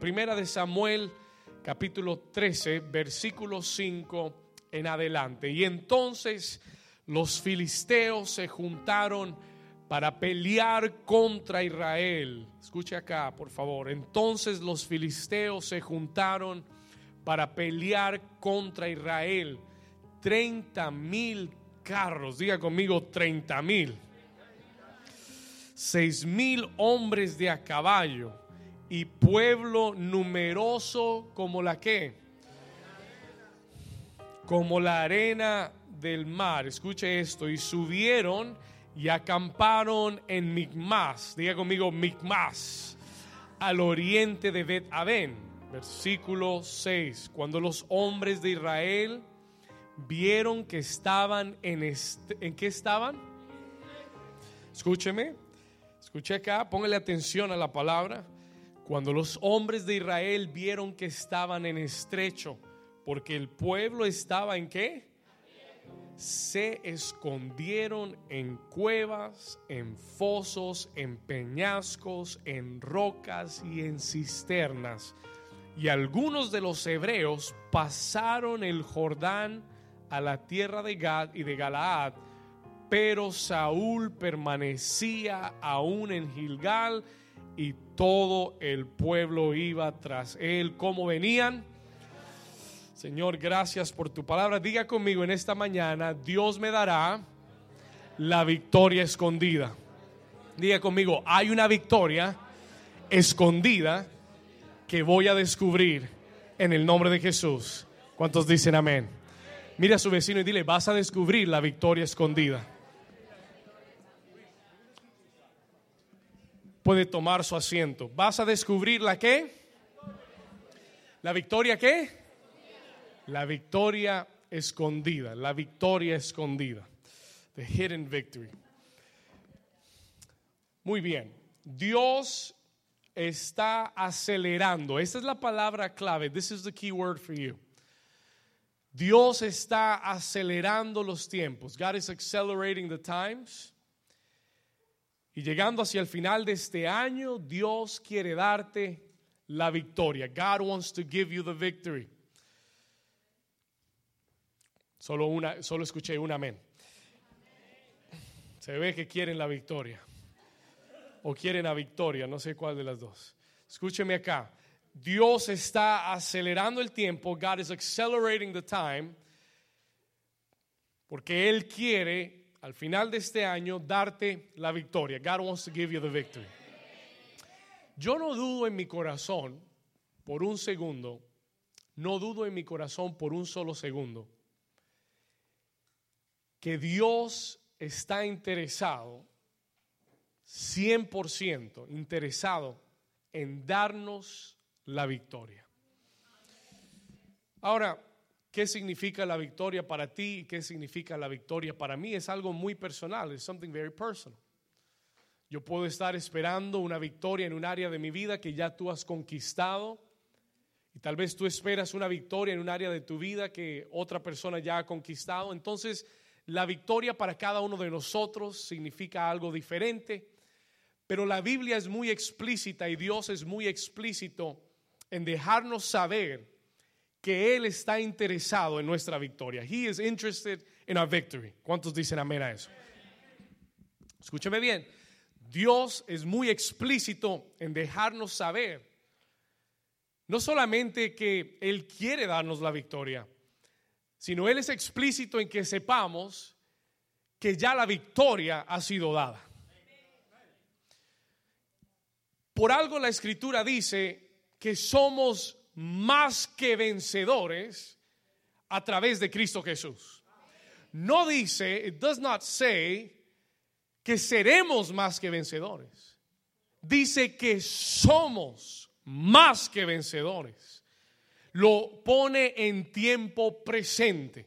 Primera de Samuel, capítulo 13, versículo 5 en adelante. Y entonces los filisteos se juntaron para pelear contra Israel. Escuche acá, por favor. Entonces los filisteos se juntaron para pelear contra Israel. 30 mil carros, diga conmigo 30 mil. Seis mil hombres de a caballo y pueblo numeroso como la que, como la arena del mar. Escuche esto, y subieron y acamparon en Micmas, diga conmigo Micmas, al oriente de Bet Aben. Versículo 6. Cuando los hombres de Israel vieron que estaban en este, ¿en qué estaban? Escúcheme, escuche acá, póngale atención a la palabra. Cuando los hombres de Israel vieron que estaban en estrecho, porque el pueblo estaba en qué? se escondieron en cuevas, en fosos, en peñascos, en rocas y en cisternas. Y algunos de los hebreos pasaron el Jordán a la tierra de Gad y de Galaad, pero Saúl permanecía aún en Gilgal y todo el pueblo iba tras él. ¿Cómo venían? Señor, gracias por tu palabra. Diga conmigo en esta mañana, Dios me dará la victoria escondida. Diga conmigo, hay una victoria escondida que voy a descubrir en el nombre de Jesús. ¿Cuántos dicen amén? Mira a su vecino y dile, vas a descubrir la victoria escondida. Puede tomar su asiento. ¿Vas a descubrir la qué? ¿La victoria qué? La victoria escondida, la victoria escondida. The hidden victory. Muy bien. Dios está acelerando. Esa es la palabra clave. This is the key word for you. Dios está acelerando los tiempos. God is accelerating the times. Y llegando hacia el final de este año, Dios quiere darte la victoria. God wants to give you the victory. Solo, una, solo escuché un amén. Se ve que quieren la victoria. O quieren la victoria, no sé cuál de las dos. Escúcheme acá. Dios está acelerando el tiempo. God is accelerating the time. Porque Él quiere, al final de este año, darte la victoria. God wants to give you the victory. Yo no dudo en mi corazón por un segundo. No dudo en mi corazón por un solo segundo que Dios está interesado, 100% interesado en darnos la victoria. Ahora, ¿qué significa la victoria para ti y qué significa la victoria para mí? Es algo muy personal, es something very personal. Yo puedo estar esperando una victoria en un área de mi vida que ya tú has conquistado. Y tal vez tú esperas una victoria en un área de tu vida que otra persona ya ha conquistado. Entonces, la victoria para cada uno de nosotros significa algo diferente, pero la Biblia es muy explícita y Dios es muy explícito en dejarnos saber que Él está interesado en nuestra victoria. He is interested in our victory. ¿Cuántos dicen amén a eso? Escúcheme bien. Dios es muy explícito en dejarnos saber no solamente que Él quiere darnos la victoria, sino Él es explícito en que sepamos que ya la victoria ha sido dada. Por algo la escritura dice que somos más que vencedores a través de Cristo Jesús. No dice, it does not say que seremos más que vencedores. Dice que somos más que vencedores lo pone en tiempo presente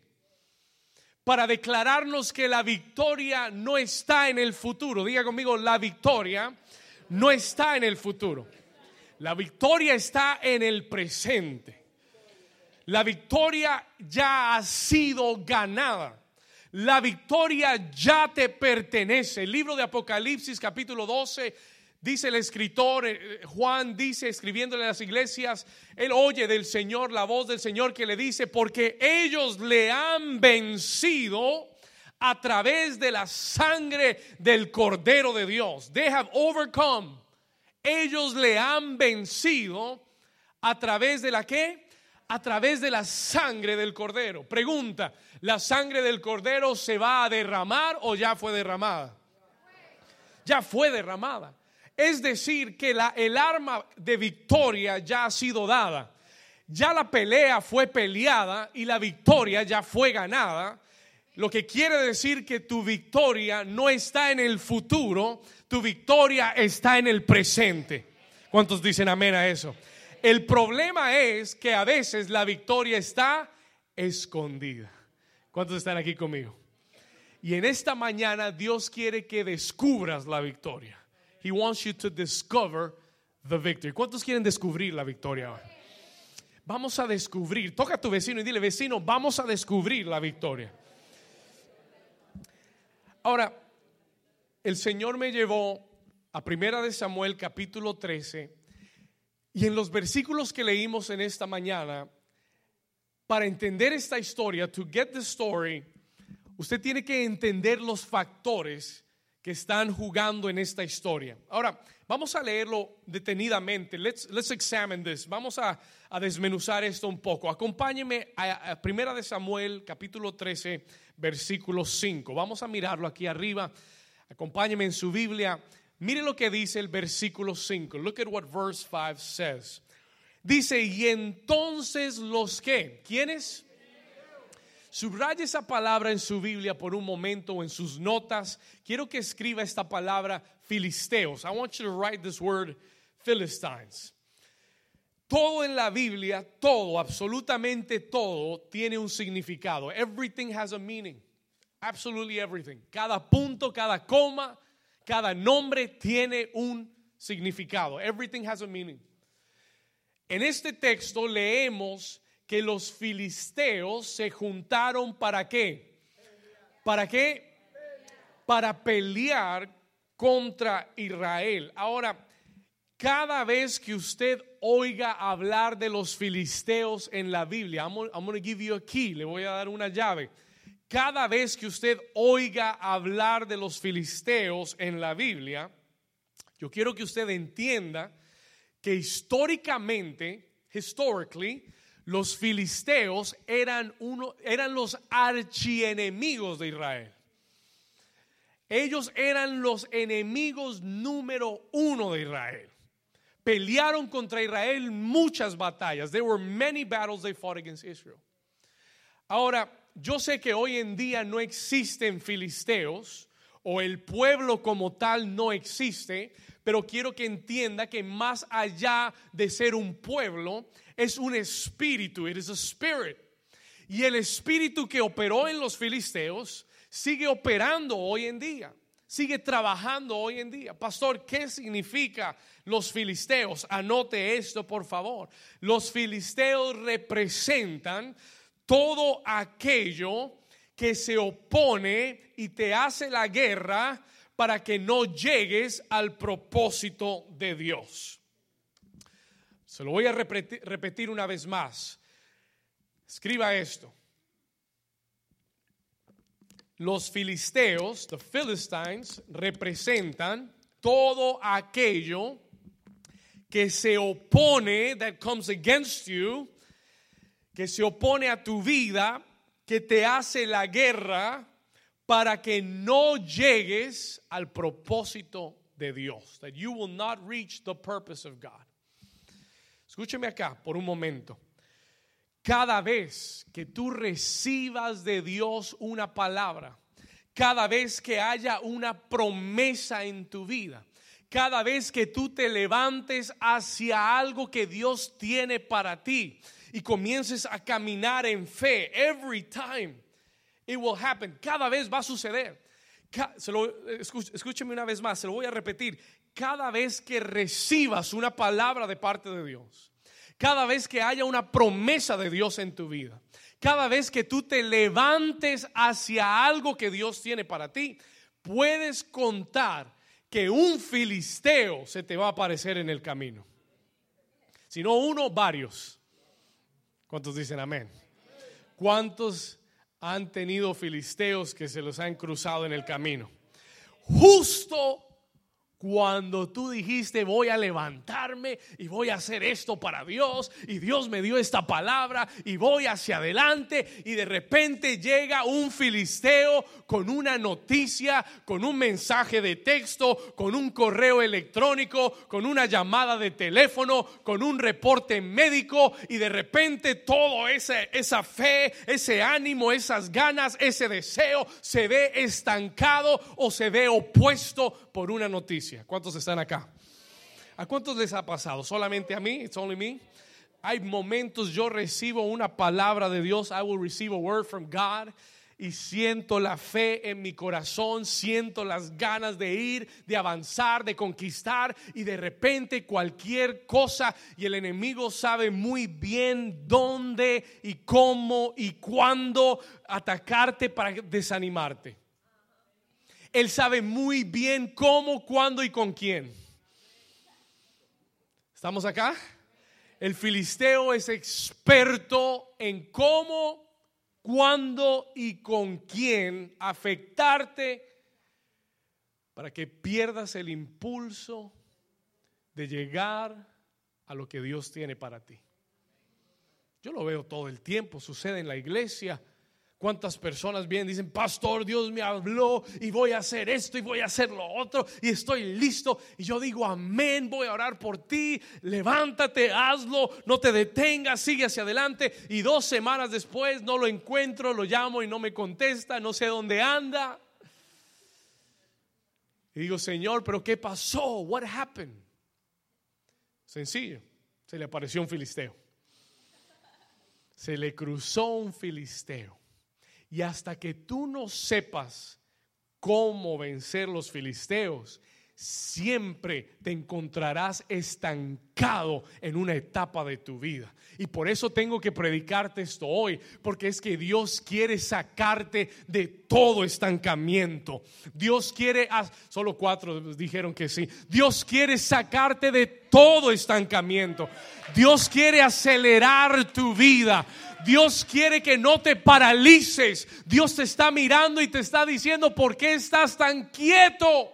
para declararnos que la victoria no está en el futuro. Diga conmigo, la victoria no está en el futuro. La victoria está en el presente. La victoria ya ha sido ganada. La victoria ya te pertenece. El libro de Apocalipsis capítulo 12 Dice el escritor, eh, Juan dice, escribiéndole a las iglesias, él oye del Señor, la voz del Señor que le dice, porque ellos le han vencido a través de la sangre del Cordero de Dios. They have overcome. Ellos le han vencido a través de la qué? A través de la sangre del Cordero. Pregunta, ¿la sangre del Cordero se va a derramar o ya fue derramada? Ya fue derramada. Es decir, que la, el arma de victoria ya ha sido dada. Ya la pelea fue peleada y la victoria ya fue ganada. Lo que quiere decir que tu victoria no está en el futuro, tu victoria está en el presente. ¿Cuántos dicen amén a eso? El problema es que a veces la victoria está escondida. ¿Cuántos están aquí conmigo? Y en esta mañana Dios quiere que descubras la victoria. He wants you to discover the victory. ¿Cuántos quieren descubrir la victoria? Vamos a descubrir. Toca a tu vecino y dile, vecino, vamos a descubrir la victoria. Ahora, el Señor me llevó a Primera de Samuel capítulo 13 y en los versículos que leímos en esta mañana, para entender esta historia, to get the story, usted tiene que entender los factores que están jugando en esta historia. Ahora, vamos a leerlo detenidamente. Let's, examine this. Vamos a, desmenuzar esto un poco. Acompáñeme a, a, Primera de Samuel, capítulo 13, versículo 5. Vamos a mirarlo aquí arriba. Acompáñeme en su Biblia. Mire lo que dice el versículo 5. Look at what verse 5 says. Dice, y entonces los que, ¿quiénes? Subraya esa palabra en su Biblia por un momento o en sus notas. Quiero que escriba esta palabra filisteos. I want you to write this word Philistines. Todo en la Biblia, todo, absolutamente todo, tiene un significado. Everything has a meaning. Absolutely everything. Cada punto, cada coma, cada nombre tiene un significado. Everything has a meaning. En este texto leemos que los filisteos se juntaron para qué? ¿Para qué? Para pelear contra Israel. Ahora, cada vez que usted oiga hablar de los filisteos en la Biblia, I'm, going to give you a key, le voy a dar una llave. Cada vez que usted oiga hablar de los filisteos en la Biblia, yo quiero que usted entienda que históricamente, historically, los filisteos eran, uno, eran los archienemigos de Israel. Ellos eran los enemigos número uno de Israel. Pelearon contra Israel muchas batallas. There were many battles they fought against Israel. Ahora, yo sé que hoy en día no existen filisteos o el pueblo como tal no existe, pero quiero que entienda que más allá de ser un pueblo, es un espíritu, it is a spirit. Y el espíritu que operó en los filisteos sigue operando hoy en día, sigue trabajando hoy en día. Pastor, ¿qué significa los filisteos? Anote esto, por favor. Los filisteos representan todo aquello que se opone y te hace la guerra para que no llegues al propósito de Dios. Se lo voy a repetir, una vez más. Escriba esto. Los filisteos, the Philistines, representan todo aquello que se opone, that comes against you, que se opone a tu vida, que te hace la guerra para que no llegues al propósito de Dios, that you will not reach the purpose of God. Escúcheme acá por un momento. Cada vez que tú recibas de Dios una palabra, cada vez que haya una promesa en tu vida, cada vez que tú te levantes hacia algo que Dios tiene para ti y comiences a caminar en fe, every time it will happen, cada vez va a suceder. escúcheme una vez más, se lo voy a repetir cada vez que recibas una palabra de parte de Dios, cada vez que haya una promesa de Dios en tu vida, cada vez que tú te levantes hacia algo que Dios tiene para ti, puedes contar que un filisteo se te va a aparecer en el camino. Si no uno, varios. ¿Cuántos dicen amén? ¿Cuántos han tenido filisteos que se los han cruzado en el camino? Justo cuando tú dijiste voy a levantarme y voy a hacer esto para Dios y Dios me dio esta palabra y voy hacia adelante y de repente llega un filisteo con una noticia, con un mensaje de texto, con un correo electrónico, con una llamada de teléfono, con un reporte médico y de repente todo esa, esa fe, ese ánimo, esas ganas, ese deseo se ve estancado o se ve opuesto por una noticia. ¿Cuántos están acá? ¿A cuántos les ha pasado? ¿Solamente a mí? ¿It's only me? Hay momentos yo recibo una palabra de Dios, I will receive a word from God y siento la fe en mi corazón, siento las ganas de ir, de avanzar, de conquistar y de repente cualquier cosa y el enemigo sabe muy bien dónde y cómo y cuándo atacarte para desanimarte. Él sabe muy bien cómo, cuándo y con quién. ¿Estamos acá? El filisteo es experto en cómo, cuándo y con quién afectarte para que pierdas el impulso de llegar a lo que Dios tiene para ti. Yo lo veo todo el tiempo, sucede en la iglesia. ¿Cuántas personas vienen y dicen, pastor, Dios me habló y voy a hacer esto y voy a hacer lo otro y estoy listo? Y yo digo, amén, voy a orar por ti, levántate, hazlo, no te detengas, sigue hacia adelante. Y dos semanas después no lo encuentro, lo llamo y no me contesta, no sé dónde anda. Y digo, Señor, pero ¿qué pasó? What happened? Sencillo, se le apareció un filisteo. Se le cruzó un filisteo. Y hasta que tú no sepas cómo vencer los filisteos, siempre te encontrarás estancado en una etapa de tu vida. Y por eso tengo que predicarte esto hoy, porque es que Dios quiere sacarte de todo estancamiento. Dios quiere, solo cuatro dijeron que sí, Dios quiere sacarte de todo estancamiento. Dios quiere acelerar tu vida. Dios quiere que no te paralices. Dios te está mirando y te está diciendo, ¿por qué estás tan quieto?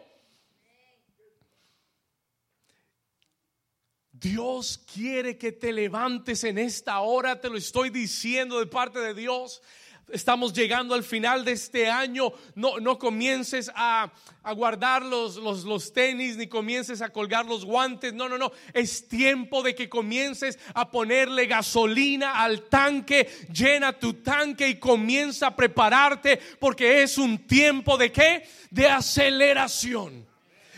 Dios quiere que te levantes en esta hora, te lo estoy diciendo de parte de Dios. Estamos llegando al final de este año. No, no comiences a, guardar los, los, los, tenis ni comiences a colgar los guantes. No, no, no. Es tiempo de que comiences a ponerle gasolina al tanque. Llena tu tanque y comienza a prepararte porque es un tiempo de qué? De aceleración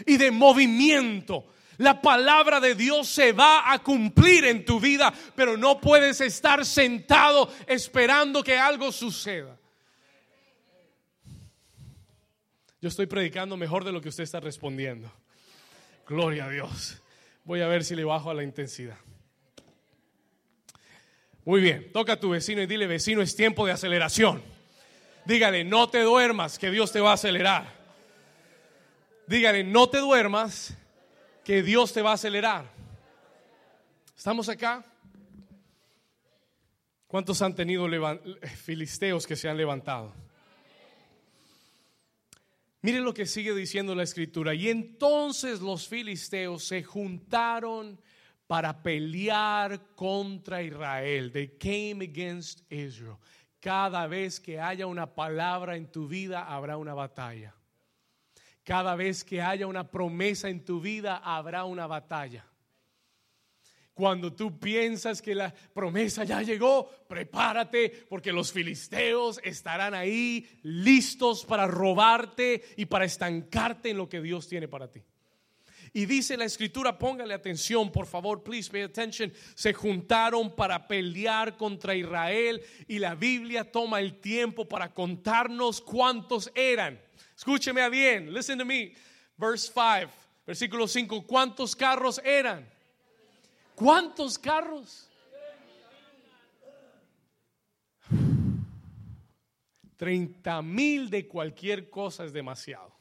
y de movimiento. La palabra de Dios se va a cumplir en tu vida, pero no puedes estar sentado esperando que algo suceda. Yo estoy predicando mejor de lo que usted está respondiendo. Gloria a Dios. Voy a ver si le bajo a la intensidad. Muy bien, toca a tu vecino y dile, vecino, es tiempo de aceleración. Dígale, no te duermas, que Dios te va a acelerar. Dígale, no te duermas, que Dios te va a acelerar. ¿Estamos acá? ¿Cuántos han tenido filisteos que se han levantado? Miren lo que sigue diciendo la escritura. Y entonces los filisteos se juntaron para pelear contra Israel. They came against Israel. Cada vez que haya una palabra en tu vida, habrá una batalla. Cada vez que haya una promesa en tu vida, habrá una batalla. Cuando tú piensas que la promesa ya llegó, prepárate porque los filisteos estarán ahí listos para robarte y para estancarte en lo que Dios tiene para ti. Y dice la escritura, póngale atención, por favor, please pay attention. Se juntaron para pelear contra Israel y la Biblia toma el tiempo para contarnos cuántos eran. Escúcheme bien, listen to me. Verse 5, versículo 5. ¿Cuántos carros eran? ¿Cuántos carros? 30 mil de cualquier cosa es demasiado.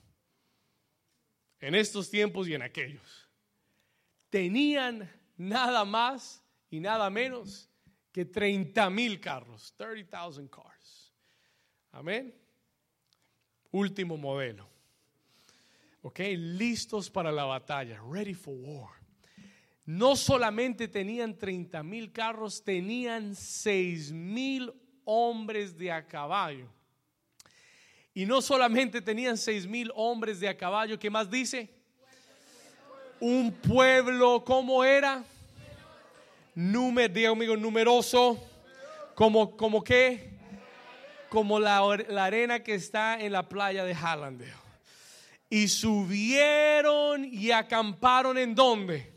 en estos tiempos y en aquellos. Tenían nada más y nada menos que 30 mil carros, 30,000 cars. Amén. Último modelo. Ok, listos para la batalla, ready for war. No solamente tenían 30 mil carros, tenían 6 mil hombres de a caballo. Y no solamente tenían 6 mil hombres de a caballo, ¿qué más dice? Un pueblo, ¿cómo era? Número, diga conmigo, numeroso. ¿Como, como qué? Como la, arena que está en la playa de Hallandale. Y subieron y acamparon en dónde?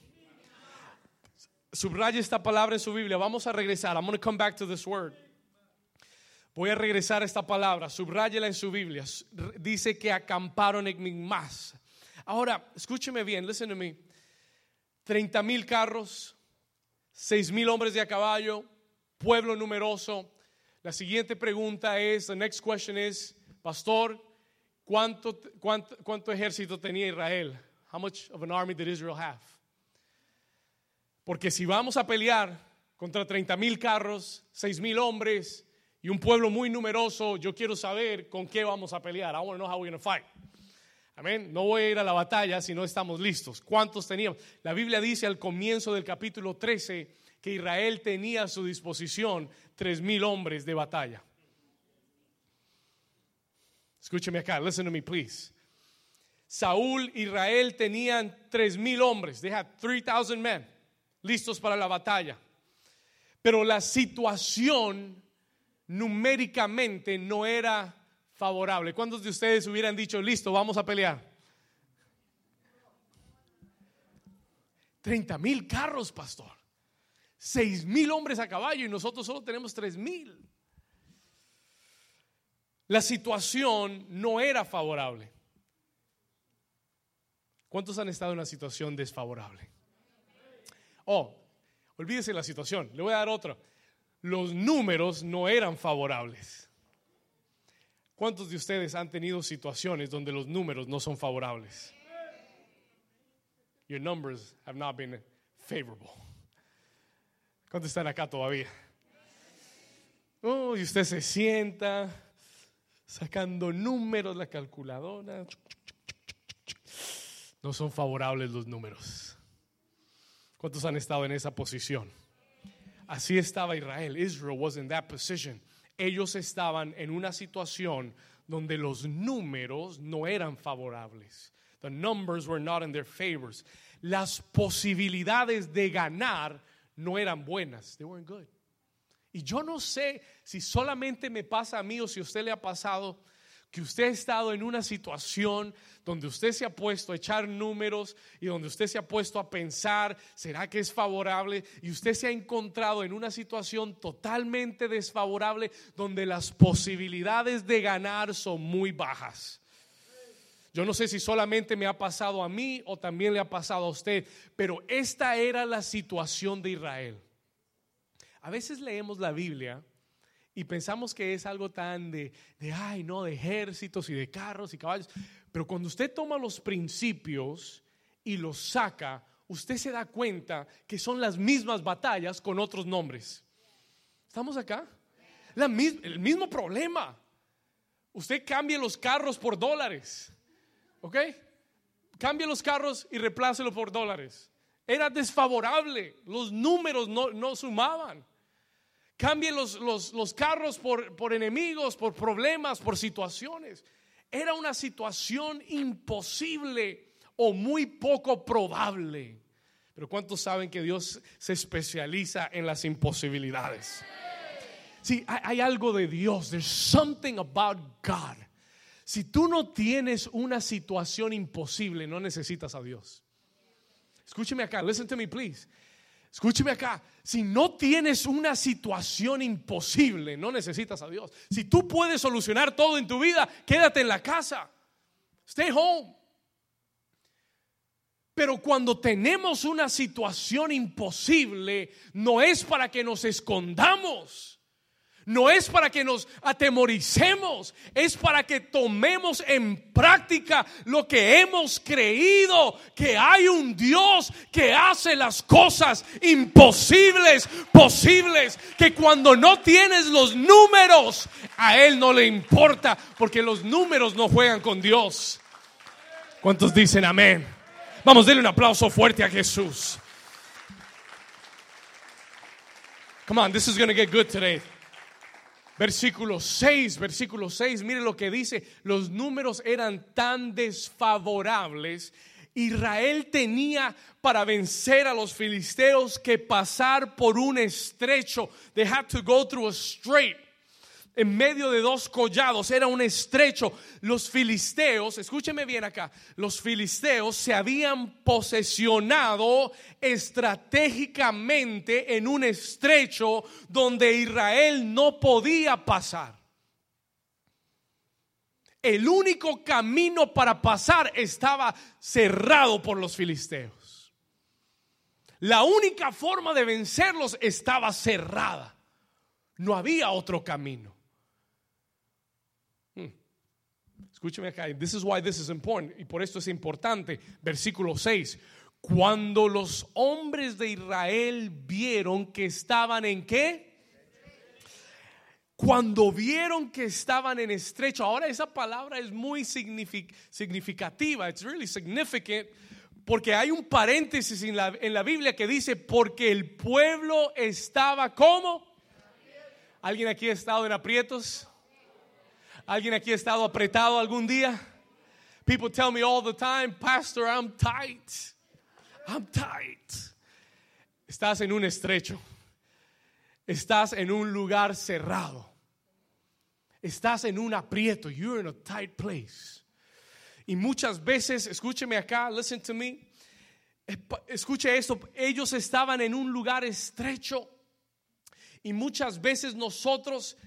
Subraya esta palabra en su Biblia. Vamos a regresar. I'm going to come back to this word. Voy a regresar a esta palabra. Subráyela en su Biblia. Dice que acamparon en Migmas. Ahora, escúcheme bien. Listen to me. 30 mil carros, 6 mil hombres de a caballo, pueblo numeroso. La siguiente pregunta es, the next question is, pastor, ¿cuánto, ejército tenía Israel? How much of an army did Israel have? Porque si vamos a pelear contra 30 mil carros, 6 mil hombres y un pueblo muy numeroso, yo quiero saber con qué vamos a pelear. I want to know how we're going to fight. Amén. No voy a ir a la batalla si no estamos listos. ¿Cuántos teníamos? La Biblia dice al comienzo del capítulo 13 que Israel tenía a su disposición 3 mil hombres de batalla. Escúcheme acá, listen to me, please. Saúl, Israel tenían 3 mil hombres. They had 3,000 men listos para la batalla. Pero la situación numéricamente no era favorable. ¿Cuántos de ustedes hubieran dicho, listo, vamos a pelear? 30 mil carros, pastor. 6 mil hombres a caballo y nosotros solo tenemos 3 mil. La situación no era favorable. ¿Cuántos han estado en una situación desfavorable? Oh, olvídese la situación. Le voy a dar otro. Los números no eran favorables. ¿Cuántos de ustedes han tenido situaciones donde los números no son favorables? Your numbers have not been favorable. ¿Cuántos están acá todavía? Oh, y usted se sienta sacando números, la calculadora. No son favorables los números. ¿Cuántos han estado en esa posición? Así estaba Israel. Israel was in that position. Ellos estaban en una situación donde los números no eran favorables. The numbers were not in their favors. Las posibilidades de ganar no eran buenas. They weren't good. Y yo no sé si solamente me pasa a mí o si a usted le ha pasado que usted ha estado en una situación donde usted se ha puesto a echar números y donde usted se ha puesto a pensar, ¿será que es favorable? Y usted se ha encontrado en una situación totalmente desfavorable donde las posibilidades de ganar son muy bajas. Yo no sé si solamente me ha pasado a mí o también le ha pasado a usted, pero esta era la situación de Israel. A veces leemos la Biblia y pensamos que es algo tan de, de, ay, no, de ejércitos y de carros y caballos. Pero cuando usted toma los principios y los saca, usted se da cuenta que son las mismas batallas con otros nombres. ¿Estamos acá? La, el mismo problema. Usted cambie los carros por dólares. ¿Ok? Cambie los carros y replácelo por dólares. Era desfavorable. Los números no, no sumaban. Cambie los, los, carros por, por enemigos, por problemas, por situaciones. Era una situación imposible o muy poco probable. Pero ¿cuántos saben que Dios se especializa en las imposibilidades? Sí, hay, algo de Dios. There's something about God. Si tú no tienes una situación imposible, no necesitas a Dios. Escúcheme acá. Listen to me, please. Escúcheme acá, si no tienes una situación imposible, no necesitas a Dios. Si tú puedes solucionar todo en tu vida, quédate en la casa. Stay home. Pero cuando tenemos una situación imposible, no es para que nos escondamos. No es para que nos atemoricemos, es para que tomemos en práctica lo que hemos creído, que hay un Dios que hace las cosas imposibles, posibles, que cuando no tienes los números, a Él no le importa, porque los números no juegan con Dios. ¿Cuántos dicen amén? Vamos, denle un aplauso fuerte a Jesús. Come on, this is going to get good today. Versículo 6, versículo 6, mire lo que dice, los números eran tan desfavorables. Israel tenía para vencer a los filisteos que pasar por un estrecho. They had to go through a strait en medio de dos collados, era un estrecho. Los filisteos, escúcheme bien acá, los filisteos se habían posesionado estratégicamente en un estrecho donde Israel no podía pasar. El único camino para pasar estaba cerrado por los filisteos. La única forma de vencerlos estaba cerrada. No había otro camino. Escúcheme acá, this is why this is important, y por esto es importante, versículo 6. Cuando los hombres de Israel vieron que estaban en qué? Cuando vieron que estaban en estrecho, ahora esa palabra es muy significativa, it's really significant, porque hay un paréntesis en la, en la Biblia que dice, porque el pueblo estaba como. ¿Alguien aquí ha estado en aprietos? ¿Alguien aquí ha estado apretado algún día? People tell me all the time, Pastor, I'm tight. I'm tight. Estás en un estrecho. Estás en un lugar cerrado. Estás en un aprieto. You're in a tight place. Y muchas veces, escúcheme acá, listen to me. Escuche esto, ellos estaban en un lugar estrecho. Y muchas veces nosotros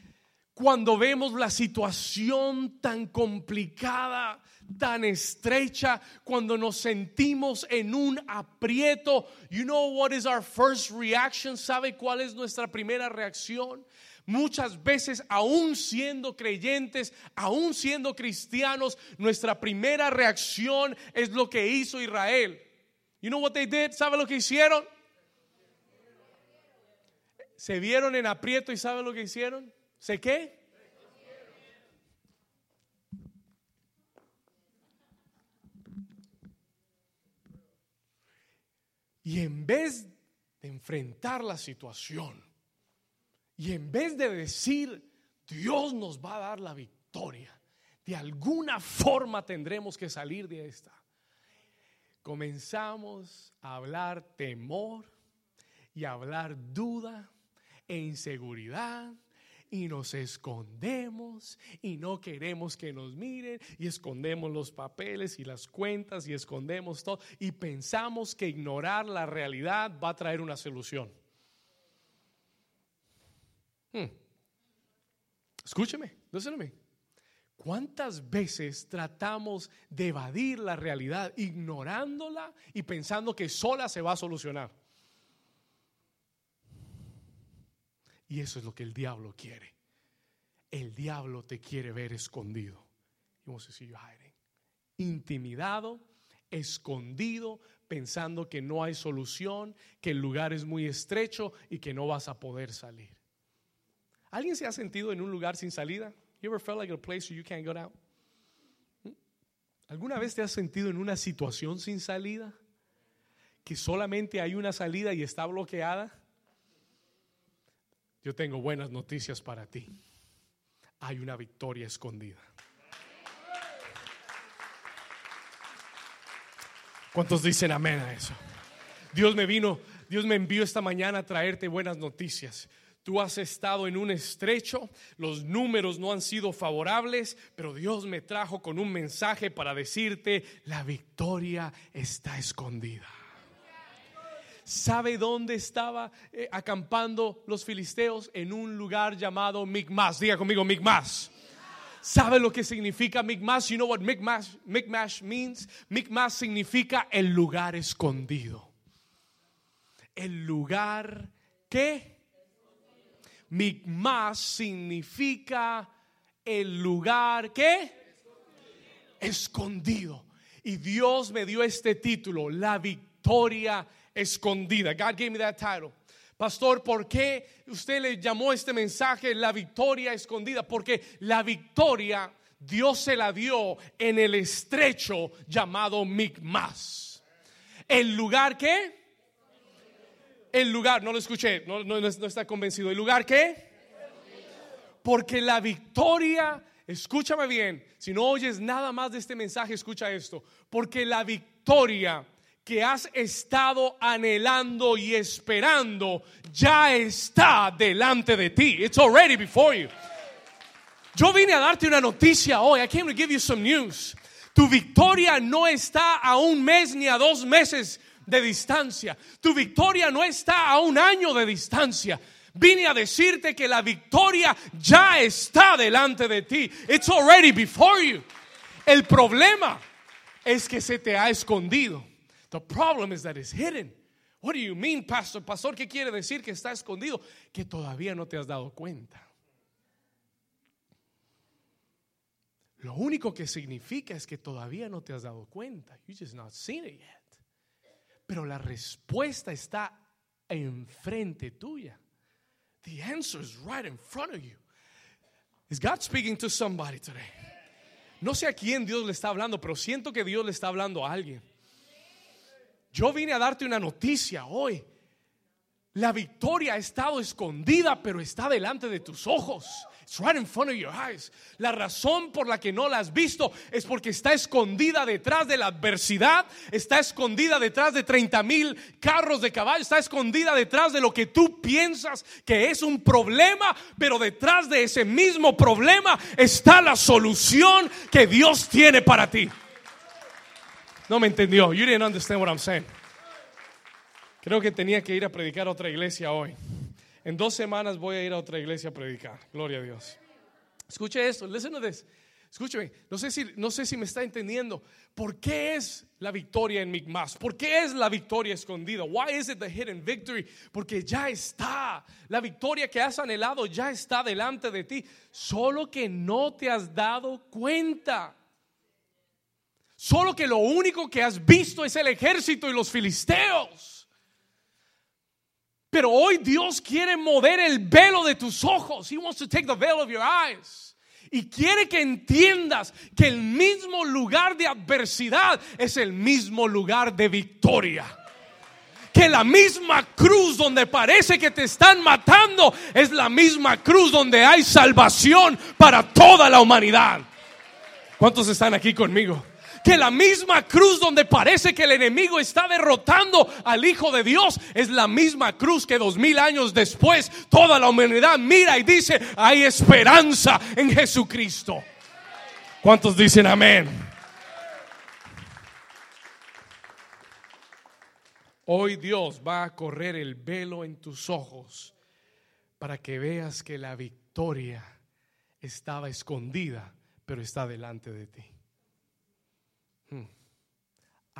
cuando vemos la situación tan complicada, tan estrecha, cuando nos sentimos en un aprieto, you know what is our first reaction? ¿Sabe cuál es nuestra primera reacción? Muchas veces, aún siendo creyentes, aún siendo cristianos, nuestra primera reacción es lo que hizo Israel. You know what they did? ¿Sabe lo que hicieron? Se vieron en aprieto y ¿sabe lo que hicieron? ¿Sé qué? Y en vez de enfrentar la situación, y en vez de decir, Dios nos va a dar la victoria, de alguna forma tendremos que salir de esta, comenzamos a hablar temor y a hablar duda e inseguridad y nos escondemos y no queremos que nos miren y escondemos los papeles y las cuentas y escondemos todo y pensamos que ignorar la realidad va a traer una solución. Hmm. Escúcheme, Escúcheme, ¿Cuántas veces tratamos de evadir la realidad ignorándola y pensando que sola se va a solucionar? Y eso es lo que el diablo quiere. El diablo te quiere ver escondido. Intimidado, escondido, pensando que no hay solución, que el lugar es muy estrecho y que no vas a poder salir. ¿Alguien se ha sentido en un lugar sin salida? You ever felt like a place you can't get out? ¿Mm? ¿Alguna vez te has sentido en una situación sin salida? Que solamente hay una salida y está bloqueada. Yo tengo buenas noticias para ti. Hay una victoria escondida. ¿Cuántos dicen amén a eso? Dios me vino, Dios me envió esta mañana a traerte buenas noticias. Tú has estado en un estrecho, los números no han sido favorables, pero Dios me trajo con un mensaje para decirte, la victoria está escondida. ¿Sabe dónde estaba eh, acampando los filisteos? En un lugar llamado Micmas. Diga conmigo, Micmas. ¿Sabe lo que significa Micmas? You know what Micmas, Micmas means? Micmas significa el lugar escondido. El lugar que Migmas significa el lugar que escondido. Y Dios me dio este título, la victoria escondida. God gave me that title. Pastor, ¿por qué usted le llamó este mensaje la victoria escondida? Porque la victoria Dios se la dio en el estrecho llamado Migmas. El lugar que el lugar, no lo escuché, no, no, está convencido. ¿El lugar qué? Porque la victoria, escúchame bien, si no oyes nada más de este mensaje, escucha esto. Porque la victoria que has estado anhelando y esperando ya está delante de ti. It's already before you. Yo vine a darte una noticia hoy. I came to give you some news. Tu victoria no está a un mes ni a dos meses de distancia. Tu victoria no está a un año de distancia. Vine a decirte que la victoria ya está delante de ti. It's already before you. El problema es que se te ha escondido. The problem is that it's hidden. What do you mean, pastor? Pastor, ¿qué quiere decir que está escondido? Que todavía no te has dado cuenta. Lo único que significa es que todavía no te has dado cuenta. You just not seen it yet. Pero la respuesta está enfrente tuya. The answer is right in front of you. Is God speaking to somebody today? No sé a quién Dios le está hablando, pero siento que Dios le está hablando a alguien. Yo vine a darte una noticia hoy. La victoria ha estado escondida, pero está delante de tus ojos. It's right in front of your eyes. La razón por la que no la has visto es porque está escondida detrás de la adversidad, está escondida detrás de 30 mil carros de caballo, está escondida detrás de lo que tú piensas que es un problema, pero detrás de ese mismo problema está la solución que Dios tiene para ti. No me entendió. You didn't understand what I'm saying. Creo que tenía que ir a predicar a otra iglesia hoy. En dos semanas voy a ir a otra iglesia a predicar. Gloria a Dios. Escuche esto, listen to this. Escúcheme, no sé, si, no sé si me está entendiendo. ¿Por qué es la victoria en Migmas? ¿Por qué es la victoria escondida? Why is it the hidden victory? Porque ya está. La victoria que has anhelado ya está delante de ti. Solo que no te has dado cuenta. Solo que lo único que has visto es el ejército y los filisteos. Pero hoy Dios quiere mover el velo de tus ojos. He wants to take the veil of your eyes. Y quiere que entiendas que el mismo lugar de adversidad es el mismo lugar de victoria. Que la misma cruz donde parece que te están matando es la misma cruz donde hay salvación para toda la humanidad. ¿Cuántos están aquí conmigo? Que la misma cruz donde parece que el enemigo está derrotando al Hijo de Dios es la misma cruz que dos mil años después toda la humanidad mira y dice, hay esperanza en Jesucristo. ¿Cuántos dicen amén? Hoy Dios va a correr el velo en tus ojos para que veas que la victoria estaba escondida, pero está delante de ti.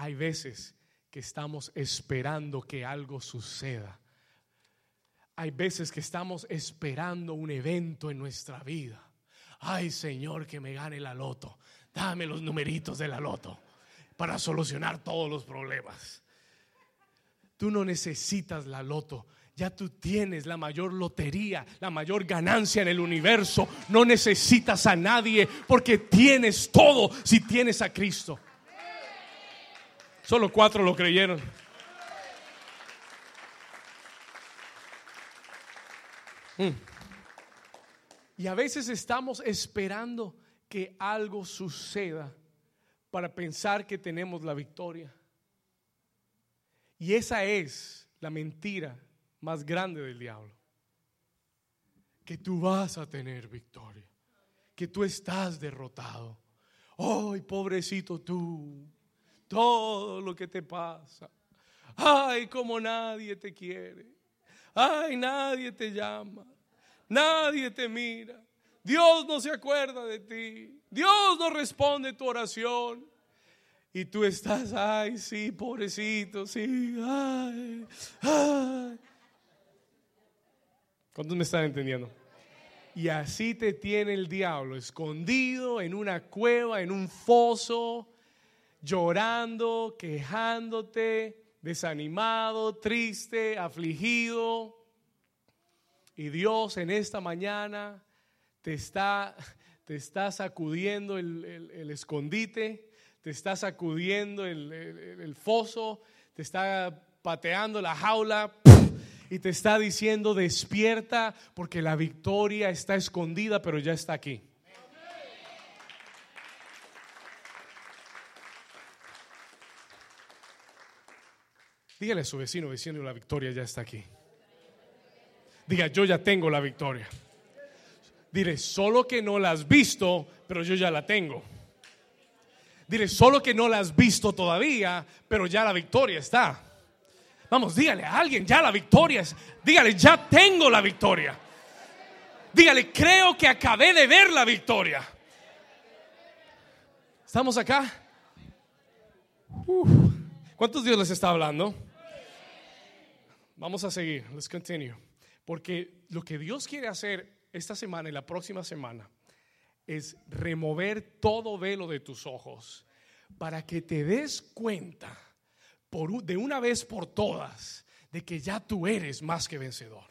Hay veces que estamos esperando que algo suceda. Hay veces que estamos esperando un evento en nuestra vida. Ay Señor, que me gane la loto. Dame los numeritos de la loto para solucionar todos los problemas. Tú no necesitas la loto. Ya tú tienes la mayor lotería, la mayor ganancia en el universo. No necesitas a nadie porque tienes todo si tienes a Cristo. Solo cuatro lo creyeron. Mm. Y a veces estamos esperando que algo suceda para pensar que tenemos la victoria. Y esa es la mentira más grande del diablo. Que tú vas a tener victoria. Que tú estás derrotado. Ay, pobrecito tú todo lo que te pasa. Ay, como nadie te quiere. Ay, nadie te llama. Nadie te mira. Dios no se acuerda de ti. Dios no responde tu oración. Y tú estás, ay, sí, pobrecito, sí, ay, ay. ¿Cuántos me están entendiendo? Y así te tiene el diablo, escondido en una cueva, en un foso, llorando, quejándote, desanimado, triste, afligido. Y Dios en esta mañana te está, te está sacudiendo el, escondite, te está sacudiendo el foso, te está pateando la jaula y te está diciendo despierta porque la victoria está escondida pero ya está aquí. Dígale a su vecino, vecino, la victoria ya está aquí. Diga, yo ya tengo la victoria. Dile, solo que no la has visto, pero yo ya la tengo. Dile, solo que no la has visto todavía, pero ya la victoria está. Vamos, dígale a alguien, ya la victoria es. Dígale, ya tengo la victoria. Dígale, creo que acabé de ver la victoria. ¿Estamos acá? ¿Cuántos Dios les está hablando? Vamos a seguir. Let's continue. Porque lo que Dios quiere hacer esta semana y la próxima semana es remover todo velo de tus ojos para que te des cuenta de una vez por todas de que ya tú eres más que vencedor.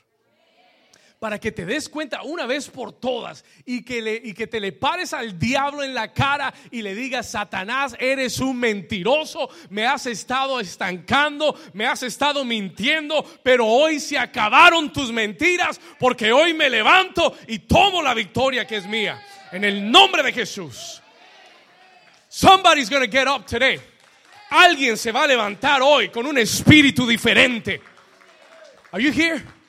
Para que te des cuenta una vez por todas y que, y que te le pares al diablo en la cara y le digas, Satanás, eres un mentiroso, me has estado estancando, me has estado mintiendo, pero hoy se acabaron tus mentiras porque hoy me levanto y tomo la victoria que es mía. En el nombre de Jesús. Somebody's to get up today. Alguien se va a levantar hoy con un espíritu diferente. Are you here?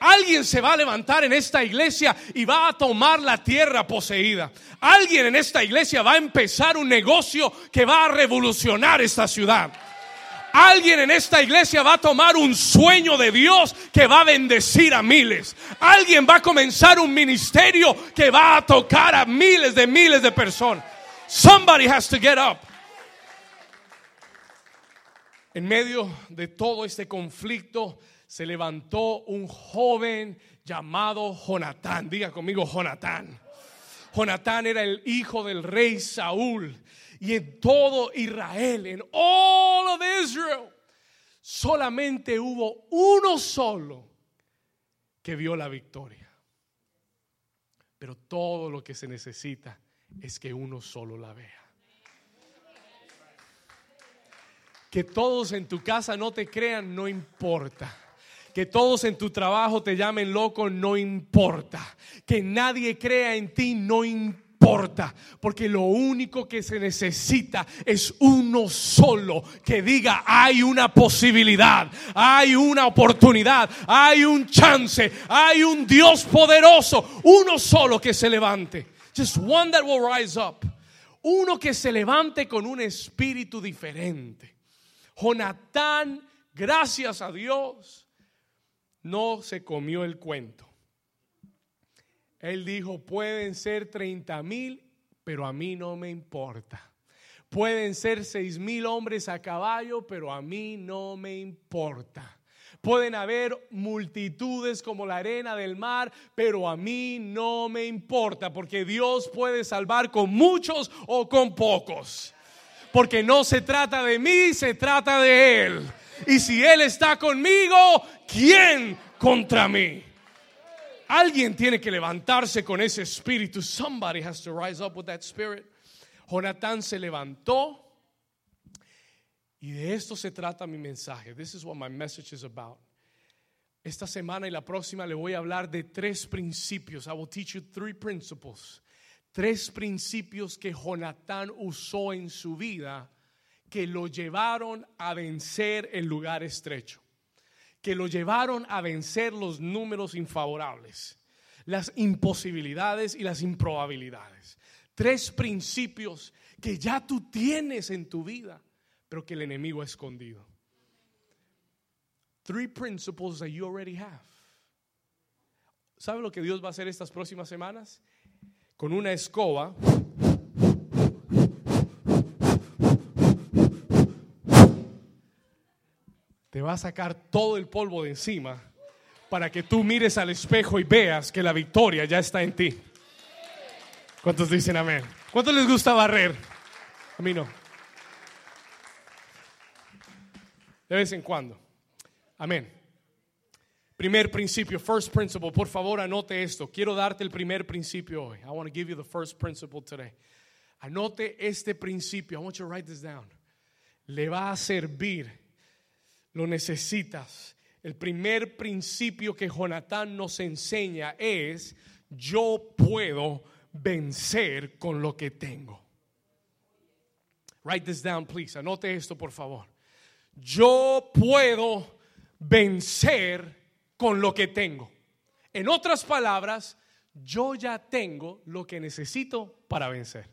Alguien se va a levantar en esta iglesia y va a tomar la tierra poseída. Alguien en esta iglesia va a empezar un negocio que va a revolucionar esta ciudad. Alguien en esta iglesia va a tomar un sueño de Dios que va a bendecir a miles. Alguien va a comenzar un ministerio que va a tocar a miles de miles de personas. Somebody has to get up. En medio de todo este conflicto se levantó un joven llamado Jonatán. Diga conmigo Jonatán. Jonatán era el hijo del rey Saúl. Y en todo Israel, en all of Israel, solamente hubo uno solo que vio la victoria. Pero todo lo que se necesita es que uno solo la vea. Que todos en tu casa no te crean, no importa. Que todos en tu trabajo te llamen loco, no importa. Que nadie crea en ti, no importa. Porque lo único que se necesita es uno solo que diga, hay una posibilidad, hay una oportunidad, hay un chance, hay un Dios poderoso. Uno solo que se levante. Just one that will rise up. Uno que se levante con un espíritu diferente. Jonatán, gracias a Dios, no se comió el cuento. Él dijo, pueden ser 30 mil, pero a mí no me importa. Pueden ser seis mil hombres a caballo, pero a mí no me importa. Pueden haber multitudes como la arena del mar, pero a mí no me importa, porque Dios puede salvar con muchos o con pocos porque no se trata de mí, se trata de Él. Y si Él está conmigo, ¿quién contra mí? Alguien tiene que levantarse con ese espíritu. Somebody has to rise up with that spirit. Jonatán se levantó. Y de esto se trata mi mensaje. This is what my message is about. Esta semana y la próxima le voy a hablar de tres principios. I will teach you three principles tres principios que Jonatán usó en su vida que lo llevaron a vencer el lugar estrecho, que lo llevaron a vencer los números infavorables, las imposibilidades y las improbabilidades. Tres principios que ya tú tienes en tu vida, pero que el enemigo ha escondido. Three principles that you already have. ¿Sabe lo que Dios va a hacer estas próximas semanas? con una escoba. Te va a sacar todo el polvo de encima para que tú mires al espejo y veas que la victoria ya está en ti. ¿Cuántos dicen amén? ¿Cuántos les gusta barrer? A mí no. De vez en cuando. Amén. Primer principio, first principle. Por favor, anote esto. Quiero darte el primer principio hoy. I want to give you the first principle today. Anote este principio. I want you to write this down. Le va a servir. Lo necesitas. El primer principio que Jonatán nos enseña es, yo puedo vencer con lo que tengo. Write this down, please. Anote esto, por favor. Yo puedo vencer con lo que tengo. En otras palabras, yo ya tengo lo que necesito para vencer.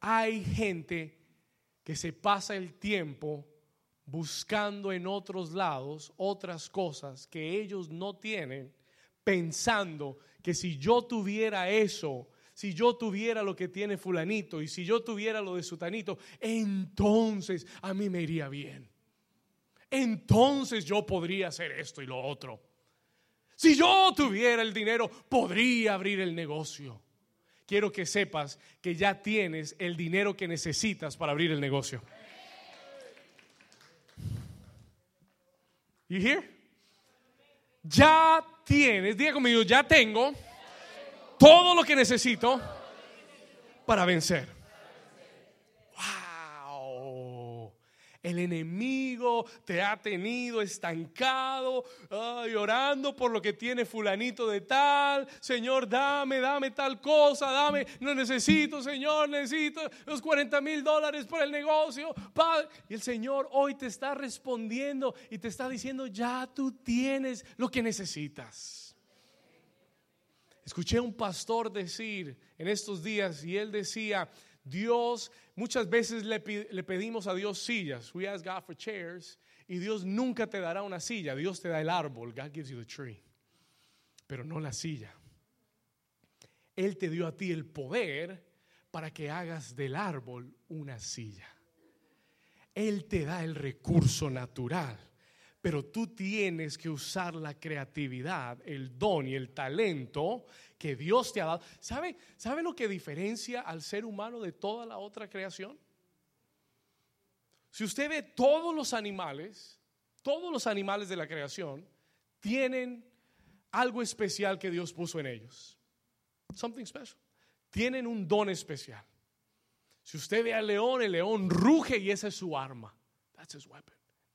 Hay gente que se pasa el tiempo buscando en otros lados otras cosas que ellos no tienen, pensando que si yo tuviera eso, si yo tuviera lo que tiene fulanito y si yo tuviera lo de sutanito, entonces a mí me iría bien. Entonces yo podría hacer esto y lo otro. Si yo tuviera el dinero, podría abrir el negocio. Quiero que sepas que ya tienes el dinero que necesitas para abrir el negocio. You hear? Ya tienes, diga conmigo, ya tengo todo lo que necesito para vencer. Wow. El enemigo te ha tenido estancado, llorando por lo que tiene fulanito de tal. Señor, dame, dame tal cosa, dame, no necesito, Señor, necesito los 40 mil dólares para el negocio. Padre. Y el Señor hoy te está respondiendo y te está diciendo, ya tú tienes lo que necesitas. Escuché a un pastor decir en estos días y él decía, Dios, muchas veces le, pedimos a Dios sillas. We ask God for chairs. Y Dios nunca te dará una silla. Dios te da el árbol. God gives you the tree. Pero no la silla. Él te dio a ti el poder para que hagas del árbol una silla. Él te da el recurso natural pero tú tienes que usar la creatividad, el don y el talento que Dios te ha dado. ¿Sabe, ¿Sabe lo que diferencia al ser humano de toda la otra creación? Si usted ve todos los animales, todos los animales de la creación tienen algo especial que Dios puso en ellos. Something special. Tienen un don especial. Si usted ve al león, el león ruge y esa es su arma. That's his weapon.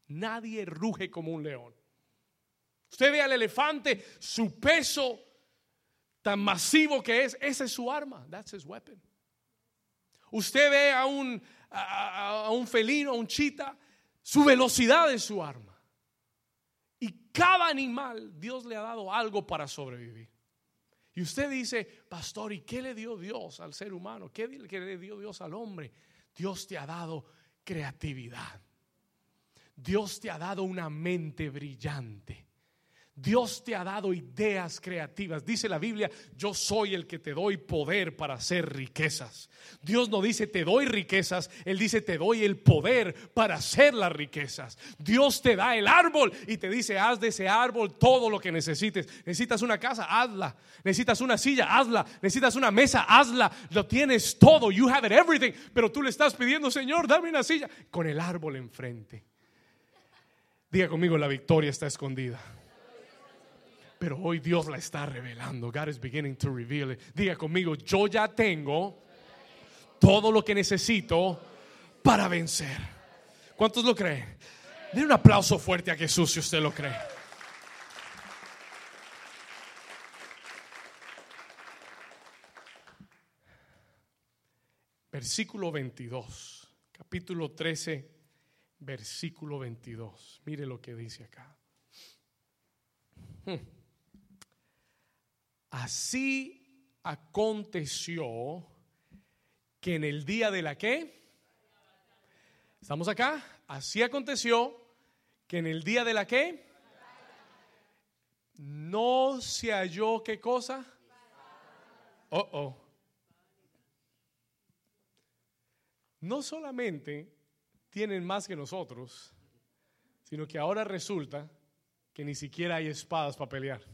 Nadie ruge como un león. Usted ve al elefante, su peso tan masivo que es, esa es su arma. That's his weapon. Usted ve a un, a, un felino, a un chita, su velocidad es su arma. Y cada animal Dios le ha dado algo para sobrevivir. Y usted dice, pastor, ¿y qué le dio Dios al ser humano? ¿Qué le dio Dios al hombre? Dios te ha dado creatividad. Dios te ha dado una mente brillante. Dios te ha dado ideas creativas. Dice la Biblia, yo soy el que te doy poder para hacer riquezas. Dios no dice te doy riquezas, Él dice te doy el poder para hacer las riquezas. Dios te da el árbol y te dice haz de ese árbol todo lo que necesites. Necesitas una casa, hazla. Necesitas una silla, hazla. Necesitas una mesa, hazla. Lo tienes todo, you have it everything. Pero tú le estás pidiendo, Señor, dame una silla con el árbol enfrente. Diga conmigo, la victoria está escondida. Pero hoy Dios la está revelando. God is beginning to reveal it. Diga conmigo, yo ya tengo todo lo que necesito para vencer. ¿Cuántos lo creen? Den un aplauso fuerte a Jesús si usted lo cree. Versículo 22, capítulo 13 versículo 22. Mire lo que dice acá. Hmm. Así aconteció que en el día de la que estamos acá, así aconteció que en el día de la que no se halló qué cosa. Oh, oh. No solamente tienen más que nosotros, sino que ahora resulta que ni siquiera hay espadas para pelear.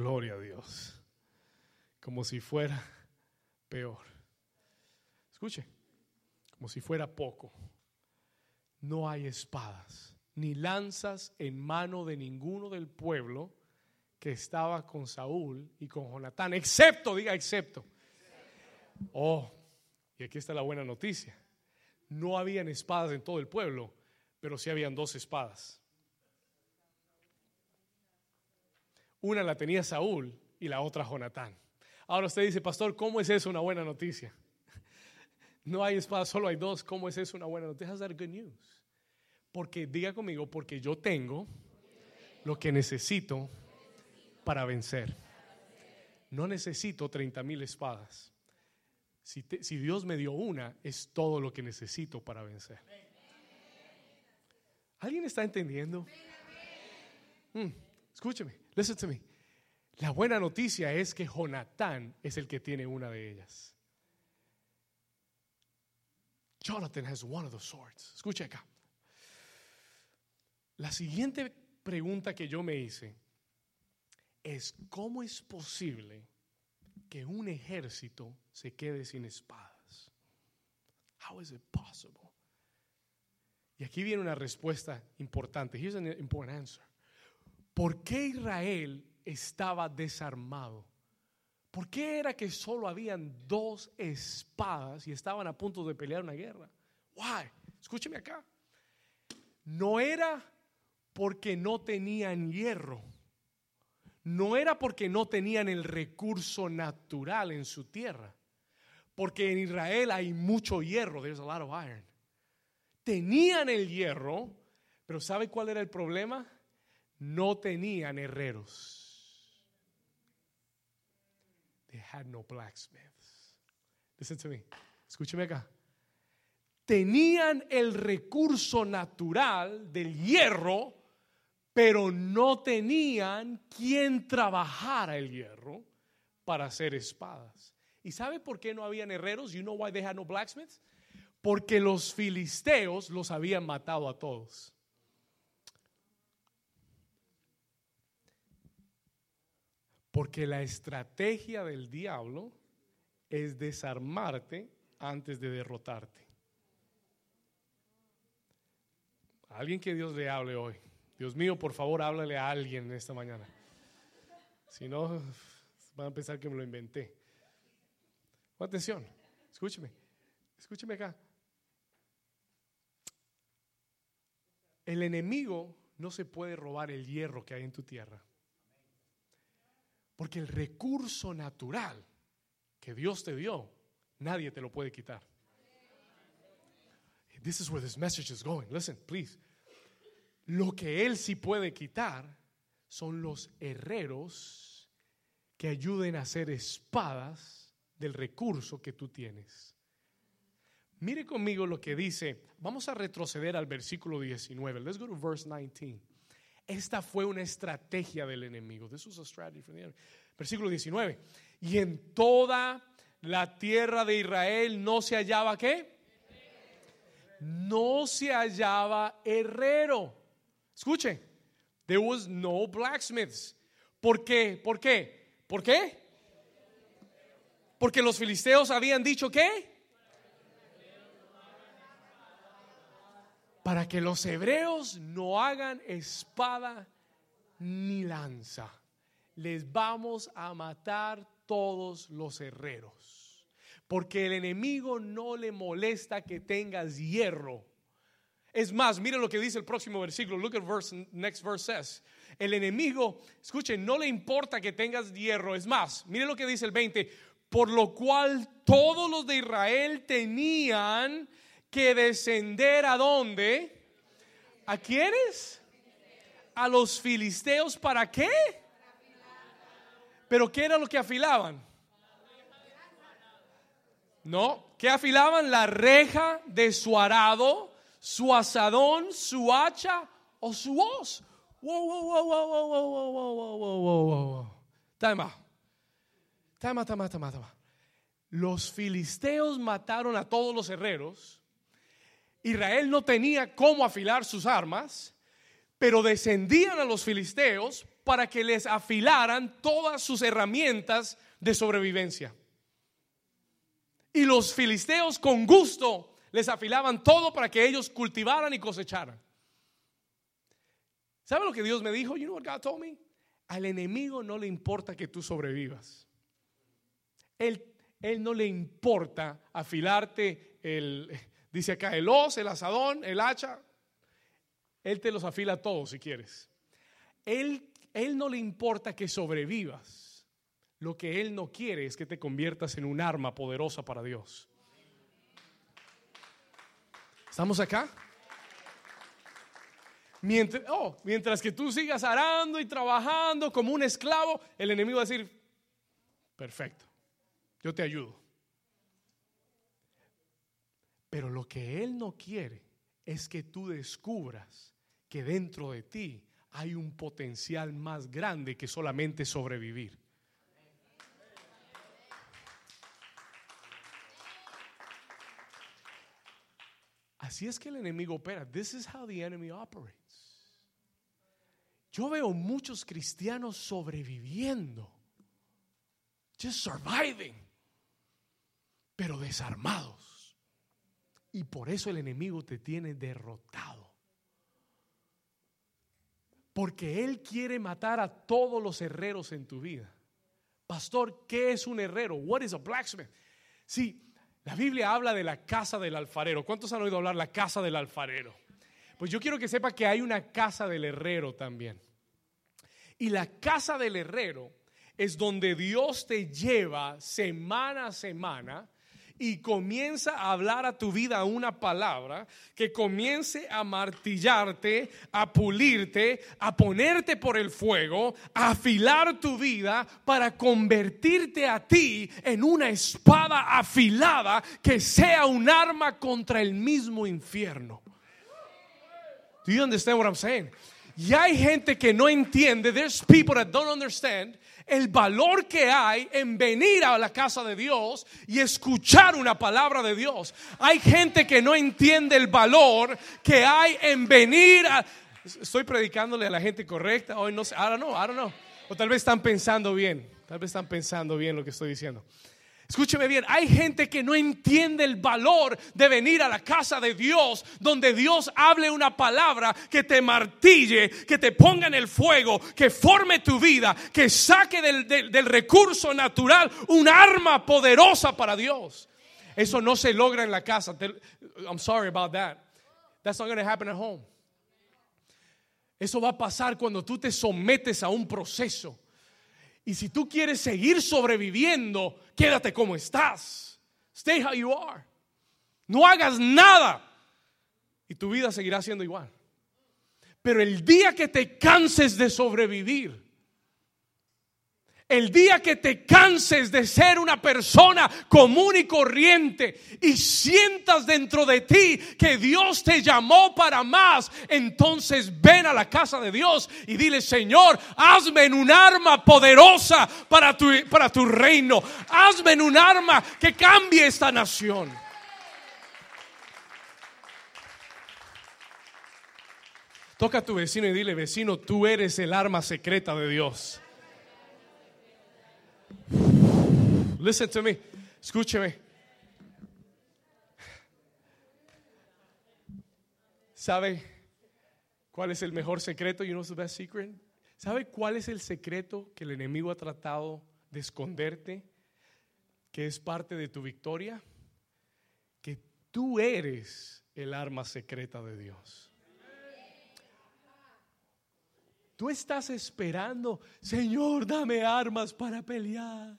Gloria a Dios. Como si fuera peor. Escuche, como si fuera poco. No hay espadas ni lanzas en mano de ninguno del pueblo que estaba con Saúl y con Jonatán, excepto, diga excepto. Oh, y aquí está la buena noticia. No habían espadas en todo el pueblo, pero sí habían dos espadas. Una la tenía Saúl y la otra Jonatán. Ahora usted dice, pastor, ¿cómo es eso una buena noticia? No hay espadas, solo hay dos. ¿Cómo es eso una buena noticia? How's that good news? Porque, diga conmigo, porque yo tengo lo que necesito para vencer. No necesito 30 mil espadas. Si, Dios me dio una, es todo lo que necesito para vencer. ¿Alguien está entendiendo? Mm, escúcheme, listen to me. La buena noticia es que Jonatán es el que tiene una de ellas. Jonathan has one of the swords. Escuche acá. La siguiente pregunta que yo me hice es cómo es posible que un ejército se quede sin espadas. How is it possible? Y aquí viene una respuesta importante. Here's an important answer. ¿Por qué Israel estaba desarmado? ¿Por qué era que solo habían dos espadas y estaban a punto de pelear una guerra? Why? Escúcheme acá. No era porque no tenían hierro no era porque no tenían el recurso natural en su tierra, porque en Israel hay mucho hierro, there's a lot of iron. Tenían el hierro, pero ¿sabe cuál era el problema? No tenían herreros. They had no blacksmiths. Listen to me. Escúcheme acá. Tenían el recurso natural del hierro, pero no tenían quien trabajara el hierro para hacer espadas. ¿Y sabe por qué no habían herreros? You know why they had no blacksmiths? Porque los filisteos los habían matado a todos. Porque la estrategia del diablo es desarmarte antes de derrotarte. Alguien que Dios le hable hoy. Dios mío, por favor, háblale a alguien en esta mañana. Si no, van a pensar que me lo inventé. Atención, escúcheme, escúcheme acá. El enemigo no se puede robar el hierro que hay en tu tierra. Porque el recurso natural que Dios te dio, nadie te lo puede quitar. This is where this message is going. Listen, please. Lo que Él sí puede quitar son los herreros que ayuden a hacer espadas del recurso que tú tienes. Mire conmigo lo que dice. Vamos a retroceder al versículo 19. Let's go to verse 19. Esta fue una estrategia del enemigo. This was a strategy from the enemy. Versículo 19. Y en toda la tierra de Israel no se hallaba qué? No se hallaba herrero Escuche, there was no blacksmiths. ¿Por qué? ¿Por qué? ¿Por qué? Porque los filisteos habían dicho qué? Para que los hebreos no hagan espada ni lanza. Les vamos a matar todos los herreros. Porque el enemigo no le molesta que tengas hierro es más, mire lo que dice el próximo versículo. Look at verse, next verse says. El enemigo, escuchen, no le importa que tengas hierro. Es más, mire lo que dice el 20. Por lo cual todos los de Israel tenían que descender a dónde? ¿A quiénes? A los filisteos. ¿Para qué? ¿Pero qué era lo que afilaban? No, ¿qué afilaban? La reja de su arado su asadón, su hacha o su hoz. Wow, wow, wow, wow, wow, wow, wow, wow, wow, wow. Tama. Tama, tama, tama, tama. Los filisteos mataron a todos los herreros. Israel no tenía cómo afilar sus armas, pero descendían a los filisteos para que les afilaran todas sus herramientas de sobrevivencia. Y los filisteos con gusto les afilaban todo para que ellos cultivaran y cosecharan. ¿Sabe lo que Dios me dijo? You know what God told me? Al enemigo no le importa que tú sobrevivas. Él, él no le importa afilarte el, dice acá, el os, el asadón, el hacha. Él te los afila todos si quieres. Él, él no le importa que sobrevivas. Lo que Él no quiere es que te conviertas en un arma poderosa para Dios. ¿Estamos acá? Mientras, oh, mientras que tú sigas arando y trabajando como un esclavo, el enemigo va a decir, perfecto, yo te ayudo. Pero lo que Él no quiere es que tú descubras que dentro de ti hay un potencial más grande que solamente sobrevivir. Así es que el enemigo opera. This is how the enemy operates. Yo veo muchos cristianos sobreviviendo. Just surviving. Pero desarmados. Y por eso el enemigo te tiene derrotado. Porque él quiere matar a todos los herreros en tu vida. Pastor, ¿qué es un herrero? What is a blacksmith? Sí, la Biblia habla de la casa del alfarero. ¿Cuántos han oído hablar la casa del alfarero? Pues yo quiero que sepa que hay una casa del herrero también. Y la casa del herrero es donde Dios te lleva semana a semana y comienza a hablar a tu vida una palabra que comience a martillarte, a pulirte, a ponerte por el fuego, a afilar tu vida para convertirte a ti en una espada afilada que sea un arma contra el mismo infierno. Do you understand what I'm saying? Y hay gente que no entiende, there's people that don't understand el valor que hay en venir a la casa de Dios y escuchar una palabra de Dios. Hay gente que no entiende el valor que hay en venir a... Estoy predicándole a la gente correcta, hoy no sé, ahora no, ahora no. O tal vez están pensando bien, tal vez están pensando bien lo que estoy diciendo. Escúcheme bien, hay gente que no entiende el valor de venir a la casa de Dios, donde Dios hable una palabra que te martille, que te ponga en el fuego, que forme tu vida, que saque del, del recurso natural un arma poderosa para Dios. Eso no se logra en la casa. I'm sorry about that. That's not going to happen at home. Eso va a pasar cuando tú te sometes a un proceso y si tú quieres seguir sobreviviendo, quédate como estás. Stay how you are. No hagas nada. Y tu vida seguirá siendo igual. Pero el día que te canses de sobrevivir, el día que te canses de ser una persona común y corriente y sientas dentro de ti que Dios te llamó para más, entonces ven a la casa de Dios y dile, Señor, hazme en un arma poderosa para tu, para tu reino. Hazme en un arma que cambie esta nación. Toca a tu vecino y dile, vecino, tú eres el arma secreta de Dios. Listen to me. Escúcheme. ¿Sabe cuál es el mejor secreto? You know the best secret? ¿Sabe cuál es el secreto que el enemigo ha tratado de esconderte? Que es parte de tu victoria. Que tú eres el arma secreta de Dios. Tú estás esperando, Señor, dame armas para pelear.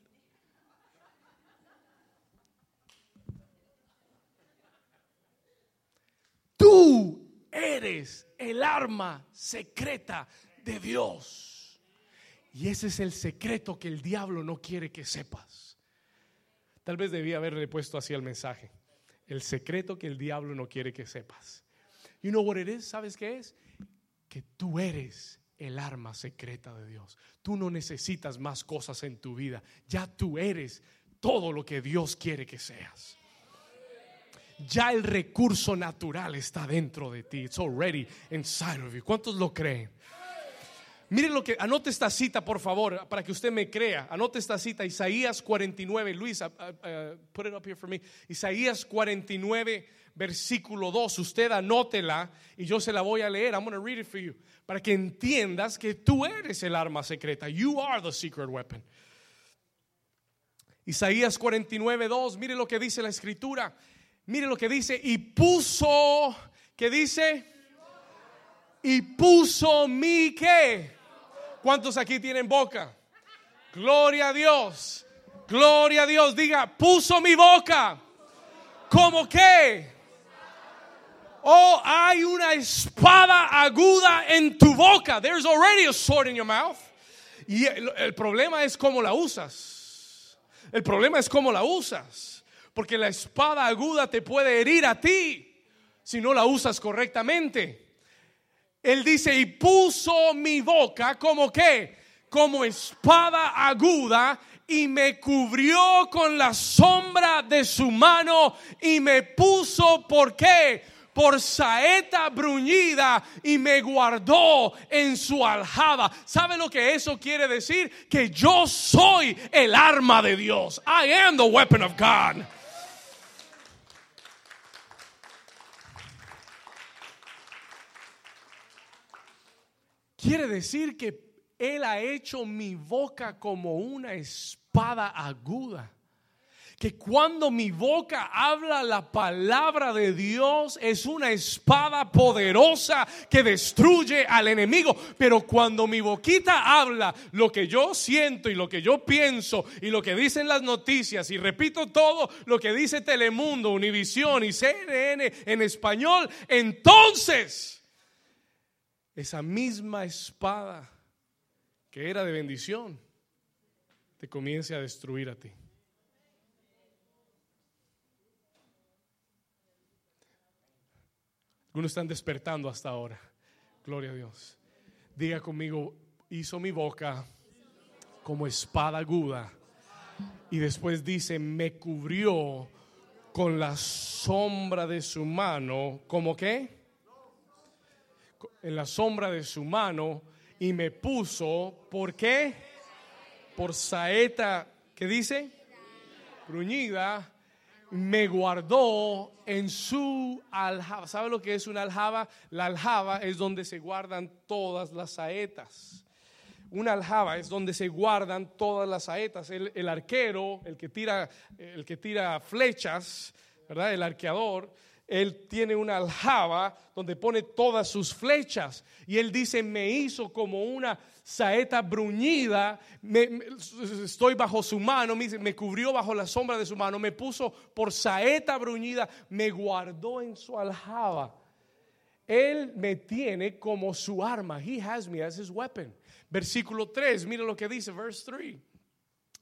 Tú eres el arma secreta de Dios. Y ese es el secreto que el diablo no quiere que sepas. Tal vez debía haberle puesto así el mensaje. El secreto que el diablo no quiere que sepas. You know what it is? ¿Sabes qué es? Que tú eres el arma secreta de Dios. Tú no necesitas más cosas en tu vida. Ya tú eres todo lo que Dios quiere que seas. ya el recurso natural está dentro de ti. It's already inside of you. ¿Cuántos lo creen? Miren lo que, anote esta cita por favor, para que usted me crea. Anote esta cita, Isaías 49. Luis, uh, uh, put it up here for me. Isaías 49, versículo 2. Usted anótela y yo se la voy a leer. I'm going to read it for you. Para que entiendas que tú eres el arma secreta. You are the secret weapon. Isaías 49, 2. Mire lo que dice la escritura. Mire lo que dice. Y puso, ¿qué dice? Y puso mi qué ¿Cuántos aquí tienen boca? Gloria a Dios. Gloria a Dios. Diga, puso mi boca. ¿Cómo qué? Oh, hay una espada aguda en tu boca. There's already a sword in your mouth. Y el, el problema es cómo la usas. El problema es cómo la usas. Porque la espada aguda te puede herir a ti si no la usas correctamente. Él dice, y puso mi boca como que, como espada aguda, y me cubrió con la sombra de su mano, y me puso, ¿por qué? Por saeta bruñida y me guardó en su aljaba. ¿Sabe lo que eso quiere decir? Que yo soy el arma de Dios. I am the weapon of God. Quiere decir que Él ha hecho mi boca como una espada aguda. Que cuando mi boca habla la palabra de Dios es una espada poderosa que destruye al enemigo. Pero cuando mi boquita habla lo que yo siento y lo que yo pienso y lo que dicen las noticias y repito todo lo que dice Telemundo, Univisión y CNN en español, entonces esa misma espada que era de bendición te comience a destruir a ti. Algunos están despertando hasta ahora. Gloria a Dios. Diga conmigo, hizo mi boca como espada aguda. Y después dice, me cubrió con la sombra de su mano. ¿Cómo qué? en la sombra de su mano y me puso, ¿por qué? Por saeta, ¿qué dice? Bruñida, me guardó en su aljaba. ¿Sabe lo que es una aljaba? La aljaba es donde se guardan todas las saetas. Una aljaba es donde se guardan todas las saetas. El, arquero, el que tira, el que tira flechas, ¿verdad? El arqueador él tiene una aljaba donde pone todas sus flechas. Y él dice, me hizo como una saeta bruñida, estoy bajo su mano, me, me cubrió bajo la sombra de su mano, me puso por saeta bruñida, me guardó en su aljaba. Él me tiene como su arma. He has me as his weapon. Versículo 3, mira lo que dice, verse 3.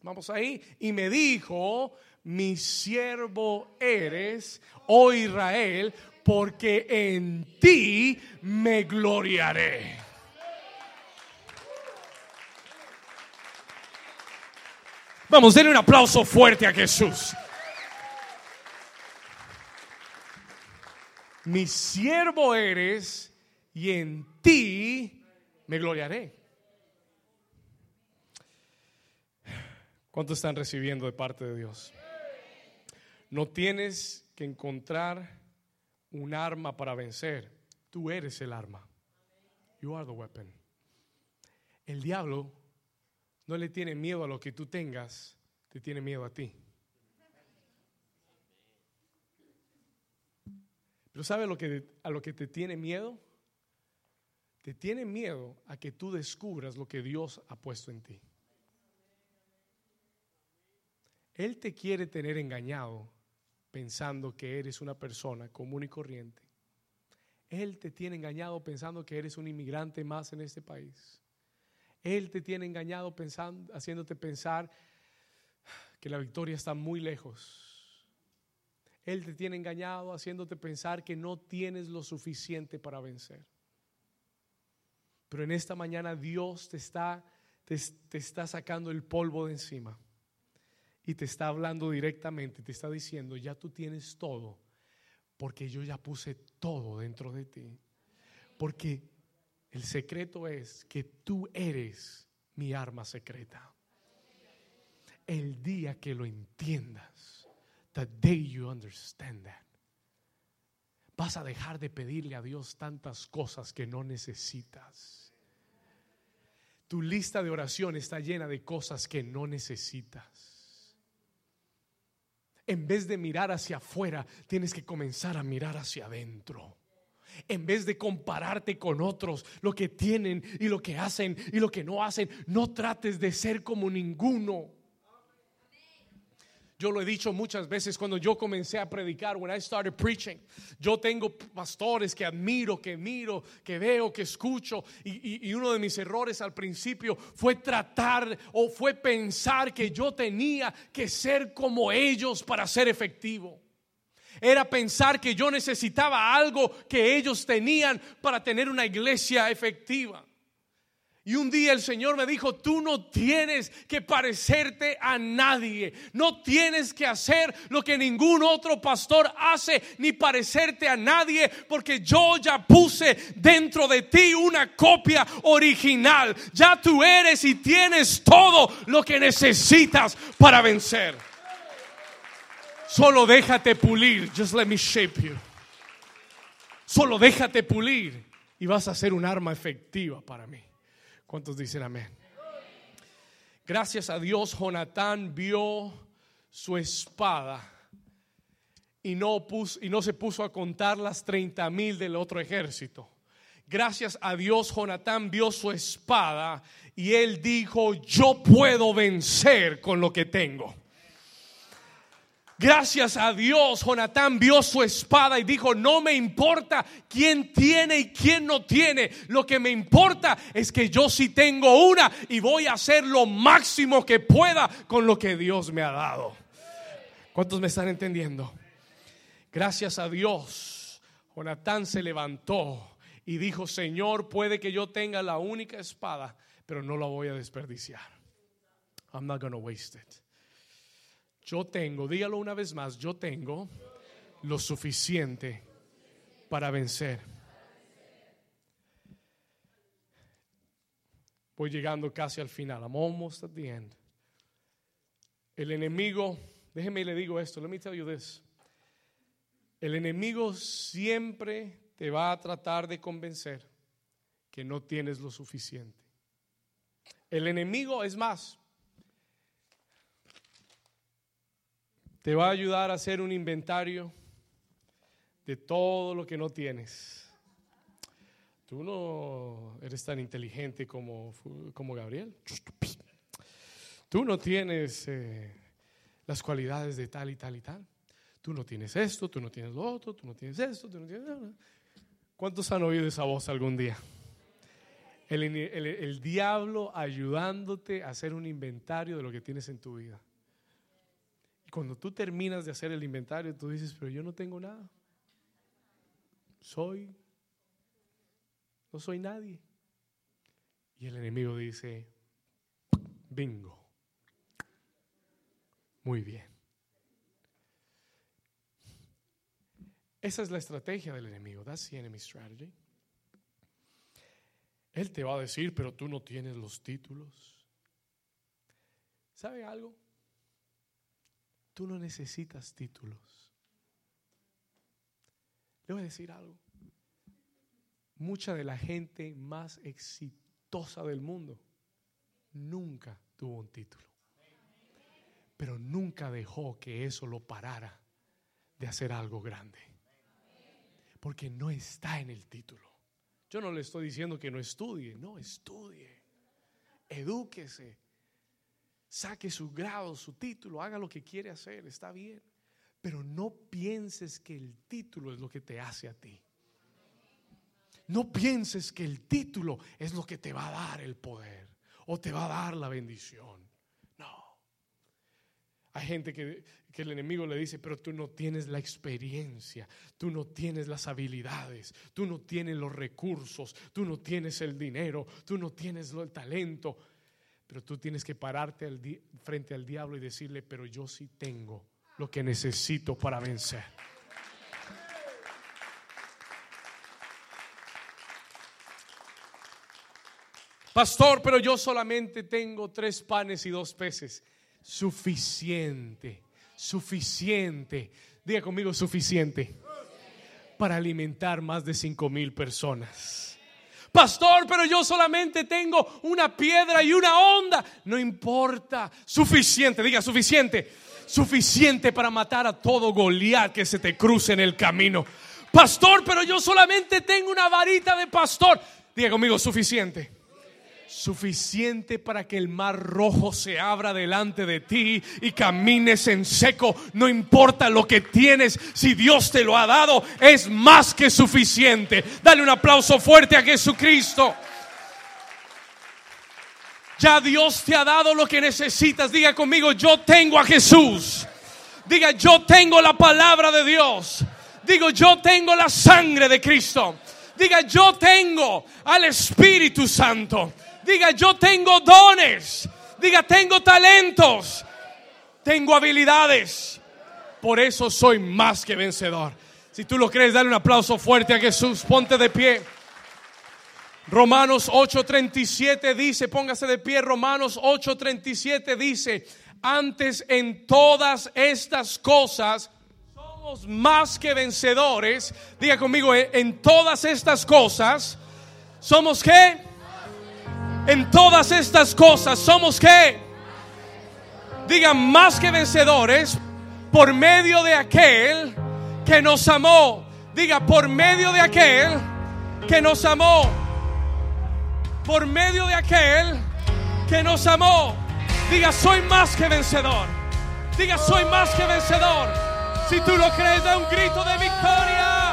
Vamos ahí. Y me dijo, mi siervo eres, oh Israel, porque en ti me gloriaré. Vamos, denle un aplauso fuerte a Jesús. Mi siervo eres y en ti me gloriaré. ¿Cuántos están recibiendo de parte de Dios? No tienes que encontrar un arma para vencer. Tú eres el arma. You are the weapon. El diablo no le tiene miedo a lo que tú tengas, te tiene miedo a ti. Pero ¿sabe que, a lo que te tiene miedo? Te tiene miedo a que tú descubras lo que Dios ha puesto en ti. Él te quiere tener engañado pensando que eres una persona común y corriente. Él te tiene engañado pensando que eres un inmigrante más en este país. Él te tiene engañado pensando, haciéndote pensar que la victoria está muy lejos. Él te tiene engañado haciéndote pensar que no tienes lo suficiente para vencer. Pero en esta mañana Dios te está, te, te está sacando el polvo de encima y te está hablando directamente, te está diciendo, ya tú tienes todo Porque yo ya puse todo dentro de ti. Porque el secreto es que tú eres mi arma secreta. El día que lo entiendas, the day you understand that, vas a dejar de pedirle a Dios tantas cosas que no necesitas. Tu lista de oración está llena de cosas que no necesitas. En vez de mirar hacia afuera, tienes que comenzar a mirar hacia adentro en vez de compararte con otros, lo que tienen y lo que hacen y lo que no hacen, no trates de ser como ninguno. Yo lo he dicho muchas veces cuando yo comencé a predicar, when I started preaching. Yo tengo pastores que admiro, que miro, que veo, que escucho. Y, y, uno de mis errores al principio fue tratar o fue pensar que yo tenía que ser como ellos para ser efectivo era pensar que yo necesitaba algo que ellos tenían para tener una iglesia efectiva. Y un día el Señor me dijo, tú no tienes que parecerte a nadie, no tienes que hacer lo que ningún otro pastor hace, ni parecerte a nadie, porque yo ya puse dentro de ti una copia original. Ya tú eres y tienes todo lo que necesitas para vencer. Solo déjate pulir. Just let me shape you. Solo déjate pulir y vas a ser un arma efectiva para mí. ¿Cuántos dicen amén? Gracias a Dios, Jonatán vio su espada y no, no se puso a contar las 30 mil del otro ejército. Gracias a Dios, Jonatán vio su espada y él dijo, yo puedo vencer con lo que tengo. Gracias a Dios, Jonatán vio su espada y dijo, no me importa quién tiene y quién no tiene. Lo que me importa es que yo sí tengo una y voy a hacer lo máximo que pueda con lo que Dios me ha dado. ¿Cuántos me están entendiendo? Gracias a Dios, Jonatán se levantó y dijo, Señor, puede que yo tenga la única espada, pero no la voy a desperdiciar. I'm not going to waste it. Yo tengo, dígalo una vez más, yo tengo lo suficiente para vencer. Voy llegando casi al final. I'm almost at the end. El enemigo, déjeme le digo esto, let me tell you this. El enemigo siempre te va a tratar de convencer que no tienes lo suficiente. El enemigo es más, te va a ayudar a hacer un inventario de todo lo que no tienes. Tú no eres tan inteligente como, como Gabriel. Tú no tienes eh, las cualidades de tal y tal y tal. Tú no tienes esto, tú no tienes lo otro, tú no tienes esto, tú no tienes. ¿Cuántos han oído esa voz algún día? El, el diablo ayudándote a hacer un inventario de lo que tienes en tu vida cuando tú terminas de hacer el inventario, tú dices, pero yo no tengo nada. Soy, no soy nadie. Y el enemigo dice, bingo. Muy bien. Esa es la estrategia del enemigo. That's the enemy strategy. Él te va a decir, pero tú no tienes los títulos. ¿Sabe algo? Tú no necesitas títulos. Le voy a decir algo. Mucha de la gente más exitosa del mundo nunca tuvo un título. Pero nunca dejó que eso lo parara de hacer algo grande. Porque no está en el título. Yo no le estoy diciendo que no estudie, no, estudie. Edúquese saque su grado, su título, haga lo que quiere hacer, está bien. Pero no pienses que el título es lo que te hace a ti. No pienses que el título es lo que te va a dar el poder o te va a dar la bendición. No. Hay gente que, que, el enemigo le dice, pero tú no tienes la experiencia, tú no tienes las habilidades, tú no tienes los recursos, tú no tienes el dinero, tú no tienes el talento. Pero tú tienes que pararte frente al diablo y decirle, pero yo sí tengo lo que necesito para vencer. Pastor, pero yo solamente tengo tres panes y dos peces. Suficiente, suficiente. Diga conmigo, suficiente. Para alimentar más de cinco mil personas. Pastor, pero yo solamente tengo una piedra y una onda. No importa. Suficiente, diga suficiente. Suficiente para matar a todo Goliat que se te cruce en el camino. Pastor, pero yo solamente tengo una varita de pastor. Diga conmigo, suficiente suficiente para que el mar rojo se abra delante de ti y camines en seco. No importa lo que tienes, si Dios te lo ha dado, es más que suficiente. Dale un aplauso fuerte a Jesucristo. Ya Dios te ha dado lo que necesitas. Diga conmigo, yo tengo a Jesús. Diga, yo tengo la palabra de Dios. Digo, yo tengo la sangre de Cristo. Diga, yo tengo al Espíritu Santo. Diga, yo tengo dones. Diga, tengo talentos. Tengo habilidades. Por eso soy más que vencedor. Si tú lo crees, dale un aplauso fuerte a Jesús. Ponte de pie. Romanos 8:37 dice, póngase de pie, Romanos 8:37 dice, antes en todas estas cosas somos más que vencedores. Diga conmigo, en todas estas cosas somos qué? En todas estas cosas somos que, digan, más que vencedores por medio de aquel que nos amó. Diga, por medio de aquel que nos amó. Por medio de aquel que nos amó. Diga, soy más que vencedor. Diga, soy más que vencedor. Si tú lo crees, da un grito de victoria.